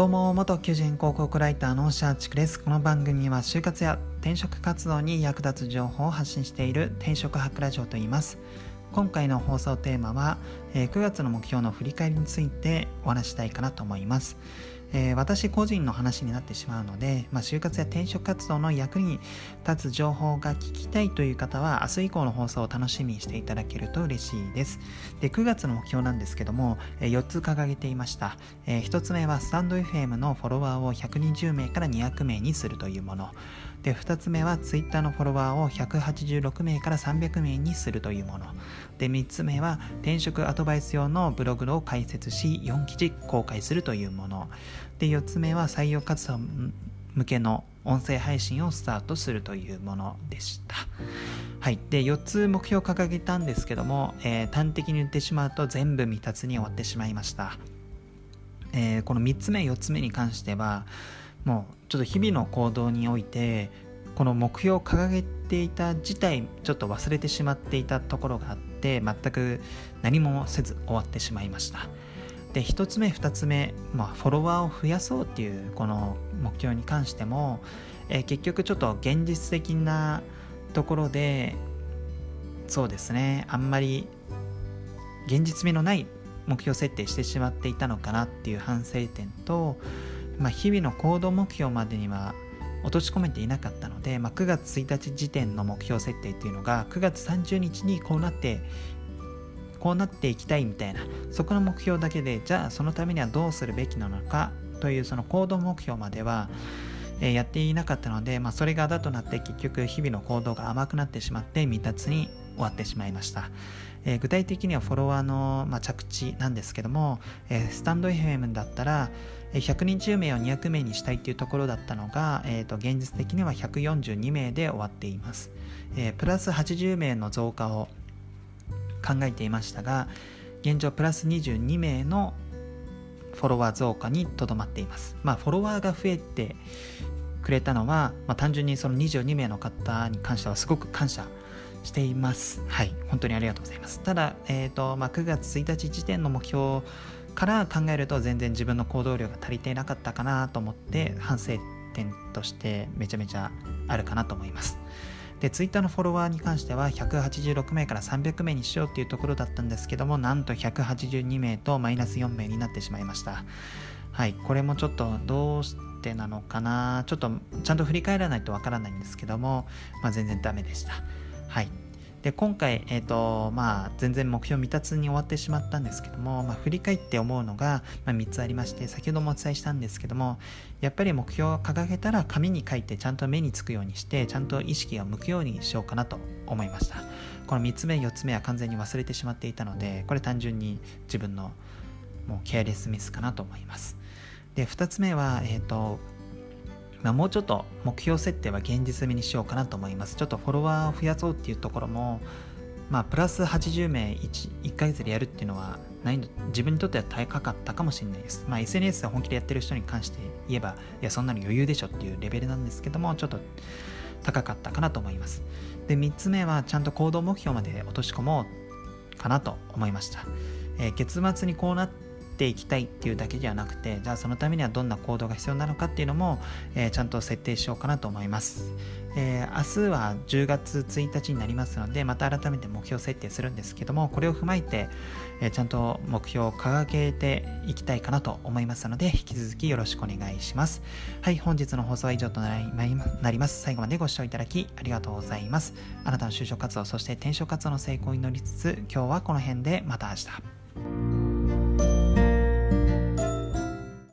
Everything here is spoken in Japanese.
どうも元求人広告ライターのシャーチクです。この番組は就活や転職活動に役立つ情報を発信している転職博ラジオと言います。今回の放送テーマは、え9月の目標の振り返りについてお話したいかなと思います。えー、私個人の話になってしまうので、まあ、就活や転職活動の役に立つ情報が聞きたいという方は明日以降の放送を楽しみにしていただけると嬉しいです。で9月の目標なんですけども、えー、4つ掲げていました、えー、1つ目はスタンド FM のフォロワーを120名から200名にするというもの。で2つ目は Twitter のフォロワーを186名から300名にするというもの。で3つ目は転職アドバイス用のブログを開設し4記事公開するというもの。で4つ目は採用活動向けの音声配信をスタートするというものでした。はい。で、4つ目標を掲げたんですけども、えー、端的に言ってしまうと全部未達に終わってしまいました。えー、この3つ目、4つ目に関しては、もうちょっと日々の行動においてこの目標を掲げていた自体ちょっと忘れてしまっていたところがあって全く何もせず終わってしまいましたで1つ目2つ目、まあ、フォロワーを増やそうっていうこの目標に関しても、えー、結局ちょっと現実的なところでそうですねあんまり現実味のない目標設定してしまっていたのかなっていう反省点とまあ、日々の行動目標までには落とし込めていなかったので、まあ、9月1日時点の目標設定っていうのが9月30日にこうなってこうなっていきたいみたいなそこの目標だけでじゃあそのためにはどうするべきなのかというその行動目標までは、えやっていなかったので、まあ、それがだとなって結局日々の行動が甘くなってしまって未達に終わってしまいました。えー、具体的にはフォロワーの、まあ、着地なんですけども、えー、スタンド FM だったら120名を200名にしたいっていうところだったのが、えー、と現実的には142名で終わっています、えー、プラス80名の増加を考えていましたが現状プラス22名のフォロワー増加にとどまっていますまあフォロワーが増えてくれたのは、まあ、単純にその22名の方に関してはすごく感謝しています。はい、本当にありがとうございます。ただ、えーとまあ、9月1日時点の目標から考えると全然自分の行動量が足りていなかったかなと思って反省点としてめちゃめちゃあるかなと思います。で、ツイッターのフォロワーに関しては186名から300名にしようっていうところだったんですけども、なんと182名とマイナス4名になってしまいました。はい、これもちょっとどうしてなのかな、ちょっとちゃんと振り返らないとわからないんですけども、まあ、全然ダメでした。はい。で今回、えーとまあ、全然目標未達に終わってしまったんですけども、まあ、振り返って思うのが、まあ、3つありまして先ほどもお伝えしたんですけどもやっぱり目標を掲げたら紙に書いてちゃんと目につくようにしてちゃんと意識を向くようにしようかなと思いました。この3つ目4つ目は完全に忘れてしまっていたのでこれ単純に自分のもうケアレスミスかなと思います。で2つ目は、えーとまあ、もうちょっと目標設定は現実味にしようかなと思います。ちょっとフォロワーを増やそうっていうところも、まあ、プラス80名 1, 1ヶ月でやるっていうのは難易自分にとっては高かったかもしれないです。まあ、SNS で本気でやってる人に関して言えば、いや、そんなの余裕でしょっていうレベルなんですけども、ちょっと高かったかなと思います。で、3つ目はちゃんと行動目標まで落とし込もうかなと思いました。えー、月末にこうなってていきたいっていうだけではなくてじゃあそのためにはどんな行動が必要なのかっていうのも、えー、ちゃんと設定しようかなと思います、えー、明日は10月1日になりますのでまた改めて目標設定するんですけどもこれを踏まえて、えー、ちゃんと目標を掲げていきたいかなと思いますので引き続きよろしくお願いします。はい本日の放送は以上となります。最後までご視聴いただきありがとうございます。あなたの就職活動そして転職活動の成功を祈りつつ今日はこの辺でまた明日。